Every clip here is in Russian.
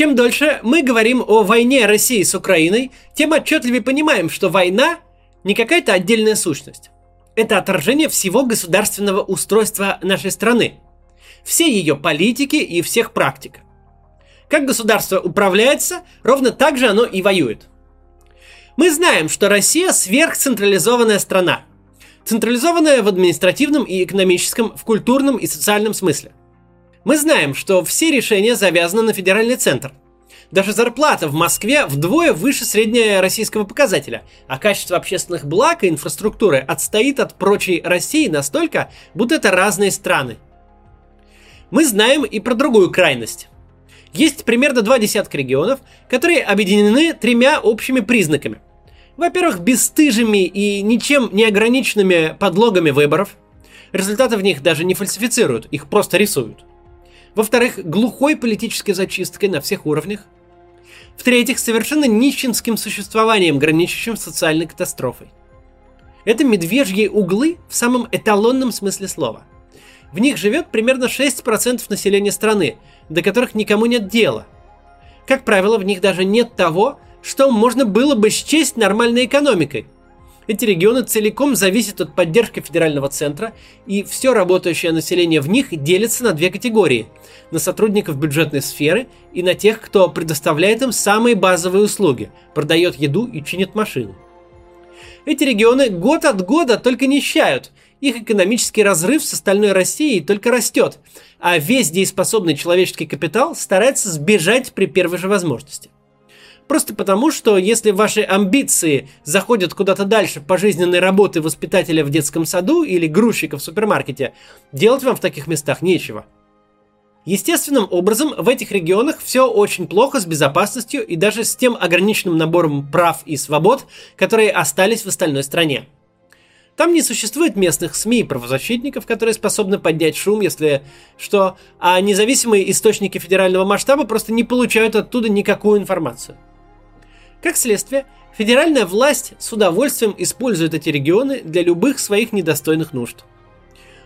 Чем дольше мы говорим о войне России с Украиной, тем отчетливее понимаем, что война не какая-то отдельная сущность. Это отражение всего государственного устройства нашей страны, всей ее политики и всех практик. Как государство управляется, ровно так же оно и воюет. Мы знаем, что Россия сверхцентрализованная страна. Централизованная в административном и экономическом, в культурном и социальном смысле. Мы знаем, что все решения завязаны на федеральный центр. Даже зарплата в Москве вдвое выше среднего российского показателя, а качество общественных благ и инфраструктуры отстоит от прочей России настолько, будто это разные страны. Мы знаем и про другую крайность. Есть примерно два десятка регионов, которые объединены тремя общими признаками. Во-первых, бесстыжими и ничем не ограниченными подлогами выборов. Результаты в них даже не фальсифицируют, их просто рисуют. Во-вторых, глухой политической зачисткой на всех уровнях. В-третьих, совершенно нищенским существованием, граничащим с социальной катастрофой. Это медвежьи углы в самом эталонном смысле слова. В них живет примерно 6% населения страны, до которых никому нет дела. Как правило, в них даже нет того, что можно было бы счесть нормальной экономикой – эти регионы целиком зависят от поддержки федерального центра, и все работающее население в них делится на две категории – на сотрудников бюджетной сферы и на тех, кто предоставляет им самые базовые услуги, продает еду и чинит машины. Эти регионы год от года только нищают, их экономический разрыв с остальной Россией только растет, а весь дееспособный человеческий капитал старается сбежать при первой же возможности. Просто потому, что если ваши амбиции заходят куда-то дальше пожизненной работы воспитателя в детском саду или грузчика в супермаркете, делать вам в таких местах нечего. Естественным образом в этих регионах все очень плохо с безопасностью и даже с тем ограниченным набором прав и свобод, которые остались в остальной стране. Там не существует местных СМИ и правозащитников, которые способны поднять шум, если что, а независимые источники федерального масштаба просто не получают оттуда никакую информацию. Как следствие, федеральная власть с удовольствием использует эти регионы для любых своих недостойных нужд.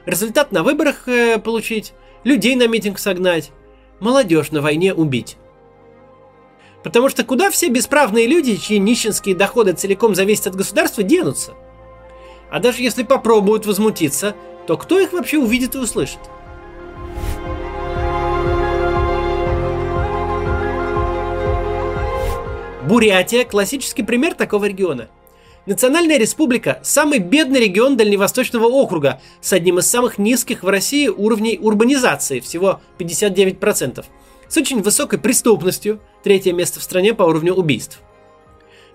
Результат на выборах э, получить, людей на митинг согнать, молодежь на войне убить. Потому что куда все бесправные люди, чьи нищенские доходы целиком зависят от государства, денутся? А даже если попробуют возмутиться, то кто их вообще увидит и услышит? Бурятия – классический пример такого региона. Национальная республика – самый бедный регион Дальневосточного округа с одним из самых низких в России уровней урбанизации, всего 59%, с очень высокой преступностью, третье место в стране по уровню убийств.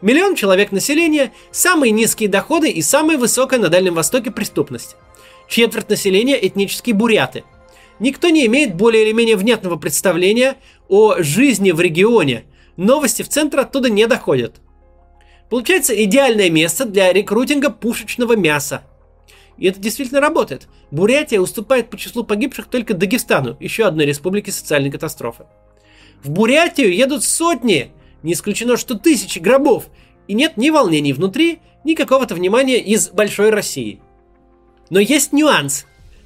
Миллион человек населения, самые низкие доходы и самая высокая на Дальнем Востоке преступность. Четверть населения – этнические буряты. Никто не имеет более или менее внятного представления о жизни в регионе – новости в центр оттуда не доходят. Получается идеальное место для рекрутинга пушечного мяса. И это действительно работает. Бурятия уступает по числу погибших только Дагестану, еще одной республике социальной катастрофы. В Бурятию едут сотни, не исключено, что тысячи гробов, и нет ни волнений внутри, ни какого-то внимания из большой России. Но есть нюанс.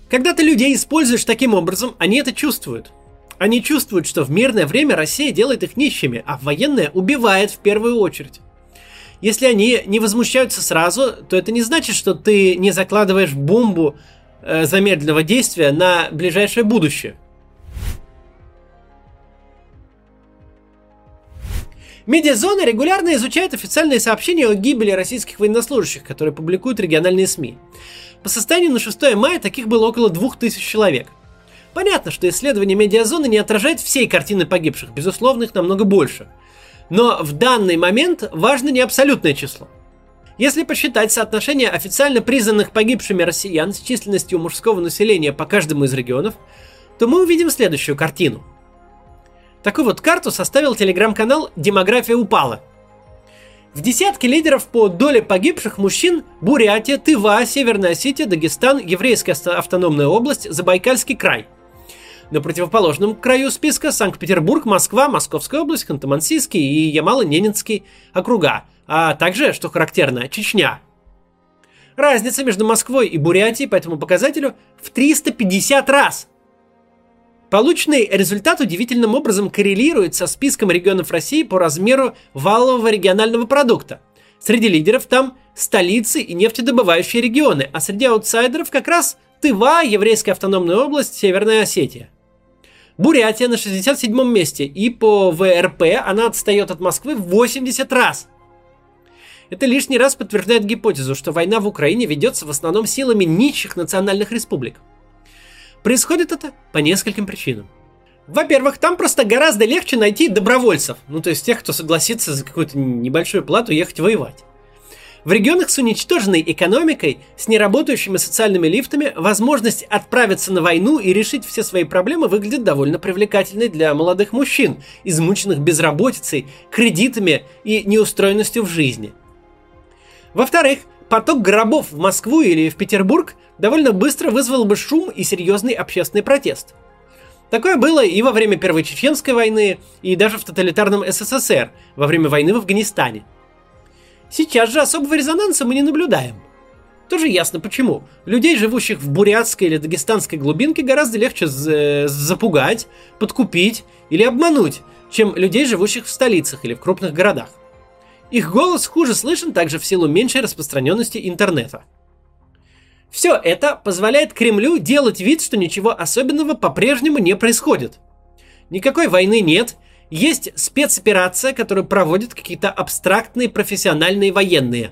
Когда ты людей используешь таким образом, они это чувствуют – они чувствуют, что в мирное время Россия делает их нищими, а в военное убивает в первую очередь. Если они не возмущаются сразу, то это не значит, что ты не закладываешь бомбу э, замедленного действия на ближайшее будущее. Медиазона регулярно изучает официальные сообщения о гибели российских военнослужащих, которые публикуют региональные СМИ. По состоянию на 6 мая таких было около 2000 человек – Понятно, что исследование медиазоны не отражает всей картины погибших, безусловно, их намного больше. Но в данный момент важно не абсолютное число. Если посчитать соотношение официально признанных погибшими россиян с численностью мужского населения по каждому из регионов, то мы увидим следующую картину. Такую вот карту составил телеграм-канал «Демография упала». В десятке лидеров по доле погибших мужчин Бурятия, Тыва, Северная Осетия, Дагестан, Еврейская автономная область, Забайкальский край – на противоположном краю списка Санкт-Петербург, Москва, Московская область, Ханты-Мансийский и Ямало-Ненецкий округа, а также, что характерно, Чечня. Разница между Москвой и Бурятией по этому показателю в 350 раз. Полученный результат удивительным образом коррелирует со списком регионов России по размеру валового регионального продукта. Среди лидеров там столицы и нефтедобывающие регионы, а среди аутсайдеров как раз Тыва, Еврейская автономная область, Северная Осетия. Бурятия на 67 месте, и по ВРП она отстает от Москвы в 80 раз. Это лишний раз подтверждает гипотезу, что война в Украине ведется в основном силами нищих национальных республик. Происходит это по нескольким причинам. Во-первых, там просто гораздо легче найти добровольцев, ну то есть тех, кто согласится за какую-то небольшую плату ехать воевать. В регионах с уничтоженной экономикой, с неработающими социальными лифтами, возможность отправиться на войну и решить все свои проблемы выглядит довольно привлекательной для молодых мужчин, измученных безработицей, кредитами и неустроенностью в жизни. Во-вторых, поток гробов в Москву или в Петербург довольно быстро вызвал бы шум и серьезный общественный протест. Такое было и во время Первой Чеченской войны, и даже в тоталитарном СССР, во время войны в Афганистане. Сейчас же особого резонанса мы не наблюдаем. Тоже ясно почему. Людей, живущих в бурятской или дагестанской глубинке, гораздо легче запугать, подкупить или обмануть, чем людей, живущих в столицах или в крупных городах. Их голос хуже слышен также в силу меньшей распространенности интернета. Все это позволяет Кремлю делать вид, что ничего особенного по-прежнему не происходит. Никакой войны нет, есть спецоперация, которую проводят какие-то абстрактные профессиональные военные.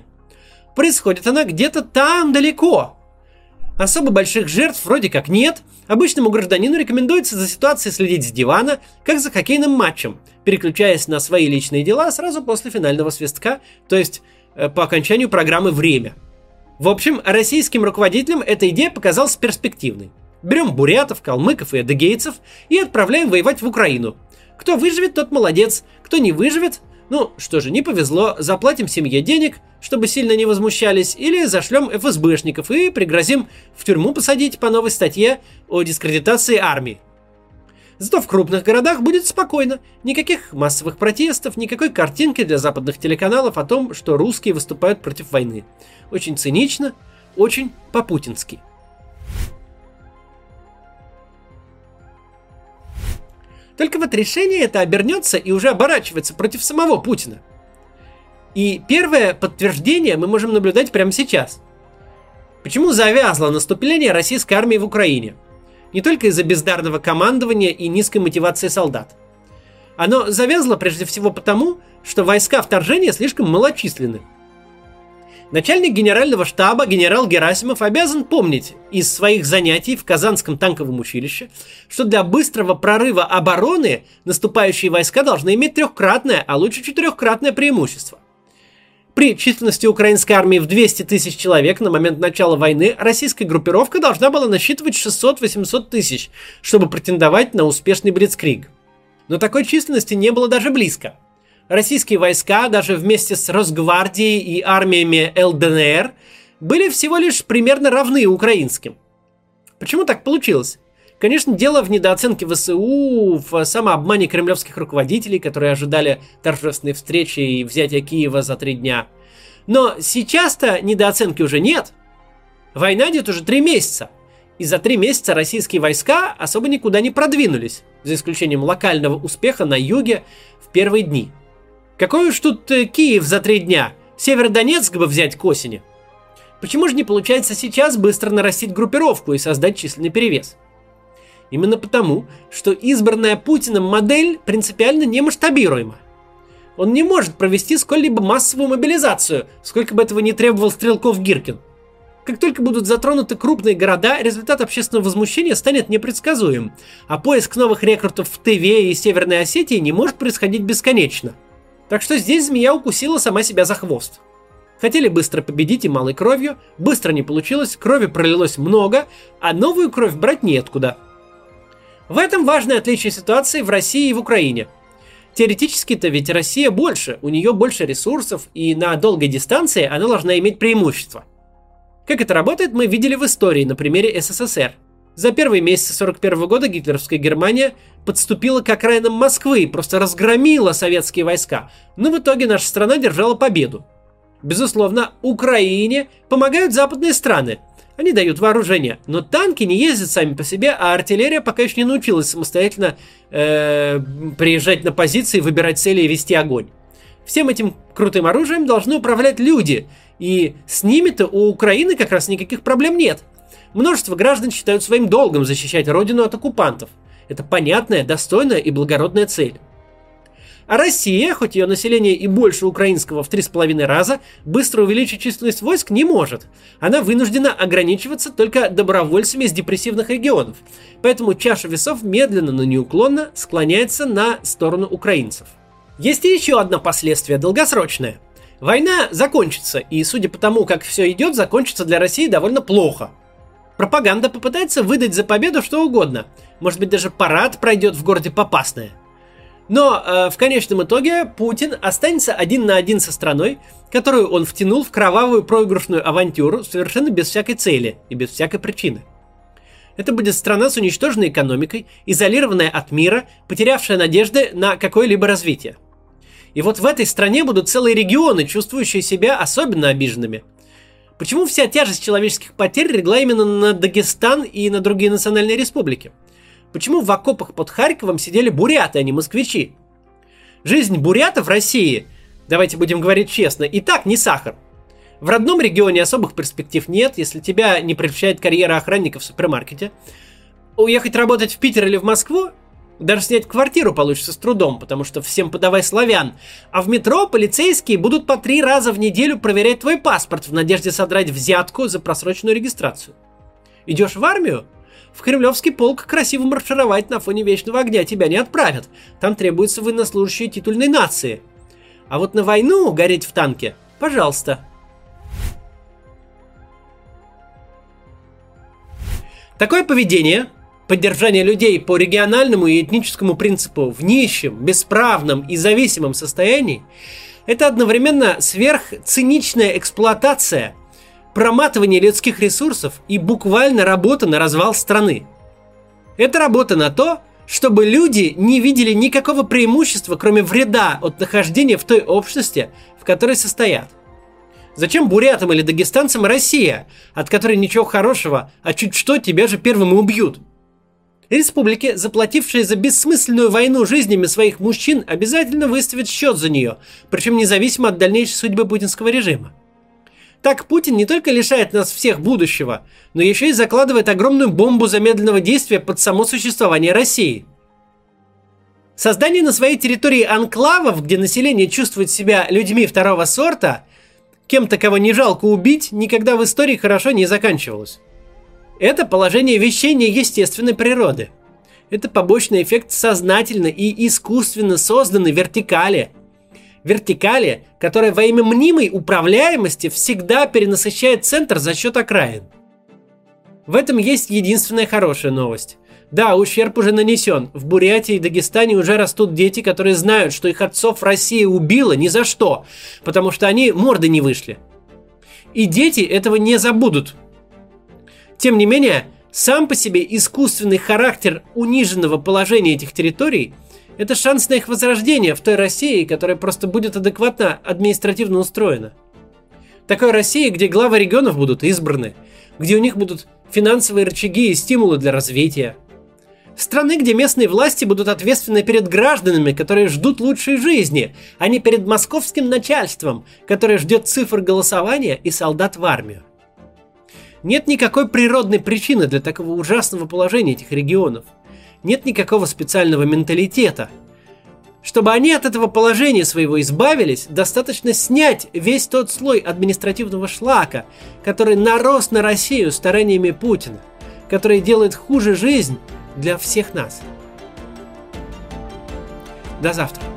Происходит она где-то там далеко. Особо больших жертв вроде как нет. Обычному гражданину рекомендуется за ситуацией следить с дивана, как за хоккейным матчем, переключаясь на свои личные дела сразу после финального свистка, то есть э, по окончанию программы «Время». В общем, российским руководителям эта идея показалась перспективной. Берем бурятов, калмыков и адыгейцев и отправляем воевать в Украину. Кто выживет, тот молодец. Кто не выживет, ну что же, не повезло, заплатим семье денег, чтобы сильно не возмущались, или зашлем ФСБшников и пригрозим в тюрьму посадить по новой статье о дискредитации армии. Зато в крупных городах будет спокойно. Никаких массовых протестов, никакой картинки для западных телеканалов о том, что русские выступают против войны. Очень цинично, очень по-путински. Только вот решение это обернется и уже оборачивается против самого Путина. И первое подтверждение мы можем наблюдать прямо сейчас. Почему завязло наступление российской армии в Украине? не только из-за бездарного командования и низкой мотивации солдат. Оно завязло прежде всего потому, что войска вторжения слишком малочисленны. Начальник генерального штаба генерал Герасимов обязан помнить из своих занятий в Казанском танковом училище, что для быстрого прорыва обороны наступающие войска должны иметь трехкратное, а лучше четырехкратное преимущество. При численности украинской армии в 200 тысяч человек на момент начала войны российская группировка должна была насчитывать 600-800 тысяч, чтобы претендовать на успешный Блицкриг. Но такой численности не было даже близко. Российские войска, даже вместе с Росгвардией и армиями ЛДНР, были всего лишь примерно равны украинским. Почему так получилось? Конечно, дело в недооценке ВСУ, в самообмане кремлевских руководителей, которые ожидали торжественной встречи и взятия Киева за три дня. Но сейчас-то недооценки уже нет. Война идет уже три месяца. И за три месяца российские войска особо никуда не продвинулись, за исключением локального успеха на юге в первые дни. Какой уж тут э, Киев за три дня? Северодонецк бы взять к осени. Почему же не получается сейчас быстро нарастить группировку и создать численный перевес? Именно потому, что избранная Путиным модель принципиально немасштабируема. Он не может провести сколь-либо массовую мобилизацию, сколько бы этого не требовал Стрелков Гиркин. Как только будут затронуты крупные города, результат общественного возмущения станет непредсказуем, а поиск новых рекрутов в Тыве и Северной Осетии не может происходить бесконечно. Так что здесь змея укусила сама себя за хвост. Хотели быстро победить и малой кровью, быстро не получилось, крови пролилось много, а новую кровь брать неоткуда – в этом важное отличие ситуации в России и в Украине. Теоретически-то ведь Россия больше, у нее больше ресурсов, и на долгой дистанции она должна иметь преимущество. Как это работает, мы видели в истории на примере СССР. За первые месяцы 41 года гитлеровская Германия подступила к окраинам Москвы и просто разгромила советские войска, но в итоге наша страна держала победу. Безусловно, Украине помогают западные страны – Они дают вооружение, но танки не ездят сами по себе, а артиллерия пока еще не научилась самостоятельно э, приезжать на позиции, выбирать цели и вести огонь. Всем этим крутым оружием должны управлять люди, и с ними-то у Украины как раз никаких проблем нет. Множество граждан считают своим долгом защищать родину от оккупантов. Это понятная, достойная и благородная цель. А Россия, хоть ее население и больше украинского в 3,5 раза, быстро увеличить численность войск не может. Она вынуждена ограничиваться только добровольцами из депрессивных регионов. Поэтому чаша весов медленно, но неуклонно склоняется на сторону украинцев. Есть и еще одно последствие, долгосрочное. Война закончится, и судя по тому, как все идет, закончится для России довольно плохо. Пропаганда попытается выдать за победу что угодно. Может быть, даже парад пройдет в городе Попасное. Но э, в конечном итоге Путин останется один на один со страной, которую он втянул в кровавую проигрышную авантюру совершенно без всякой цели и без всякой причины. Это будет страна с уничтоженной экономикой, изолированная от мира, потерявшая надежды на какое-либо развитие. И вот в этой стране будут целые регионы, чувствующие себя особенно обиженными. Почему вся тяжесть человеческих потерь легла именно на Дагестан и на другие национальные республики? Почему в окопах под Харьковом сидели буряты, а не москвичи? Жизнь бурятов в России, давайте будем говорить честно, и так не сахар. В родном регионе особых перспектив нет, если тебя не прельщает карьера охранника в супермаркете. Уехать работать в Питер или в Москву даже снять квартиру получится с трудом, потому что всем подавай славян. А в метро полицейские будут по три раза в неделю проверять твой паспорт в надежде содрать взятку за просроченную регистрацию. Идешь в армию? В Кремлевский полк красиво маршировать на фоне вечного огня тебя не отправят. Там требуются военнослужащие титульной нации. А вот на войну гореть в танке, пожалуйста. Такое поведение, поддержание людей по региональному и этническому принципу в нищем, бесправном и зависимом состоянии, это одновременно сверхциничная эксплуатация – проматывание людских ресурсов и буквально работа на развал страны. Это работа на то, чтобы люди не видели никакого преимущества, кроме вреда от нахождения в той общности, в которой состоят. Зачем бурятам или дагестанцам Россия, от которой ничего хорошего, а чуть что тебя же первым и убьют? Республики, заплатившие за бессмысленную войну жизнями своих мужчин, обязательно выставят счет за нее, причем независимо от дальнейшей судьбы путинского режима. Так Путин не только лишает нас всех будущего, но еще и закладывает огромную бомбу замедленного действия под само существование России. Создание на своей территории анклавов, где население чувствует себя людьми второго сорта, кем-то, кого не жалко убить, никогда в истории хорошо не заканчивалось. Это положение вещей неестественной природы. Это побочный эффект сознательно и искусственно созданной вертикали – вертикали, которая во имя мнимой управляемости всегда перенасыщает центр за счет окраин. В этом есть единственная хорошая новость. Да, ущерб уже нанесен. В Бурятии и Дагестане уже растут дети, которые знают, что их отцов Россия убила ни за что, потому что они морды не вышли. И дети этого не забудут. Тем не менее, сам по себе искусственный характер униженного положения этих территорий это шанс на их возрождение в той России, которая просто будет адекватно административно устроена. Такой России, где главы регионов будут избраны, где у них будут финансовые рычаги и стимулы для развития. Страны, где местные власти будут ответственны перед гражданами, которые ждут лучшей жизни, а не перед московским начальством, которое ждет цифр голосования и солдат в армию. Нет никакой природной причины для такого ужасного положения этих регионов – нет никакого специального менталитета. Чтобы они от этого положения своего избавились, достаточно снять весь тот слой административного шлака, который нарос на Россию стараниями Путина, который делает хуже жизнь для всех нас. До завтра.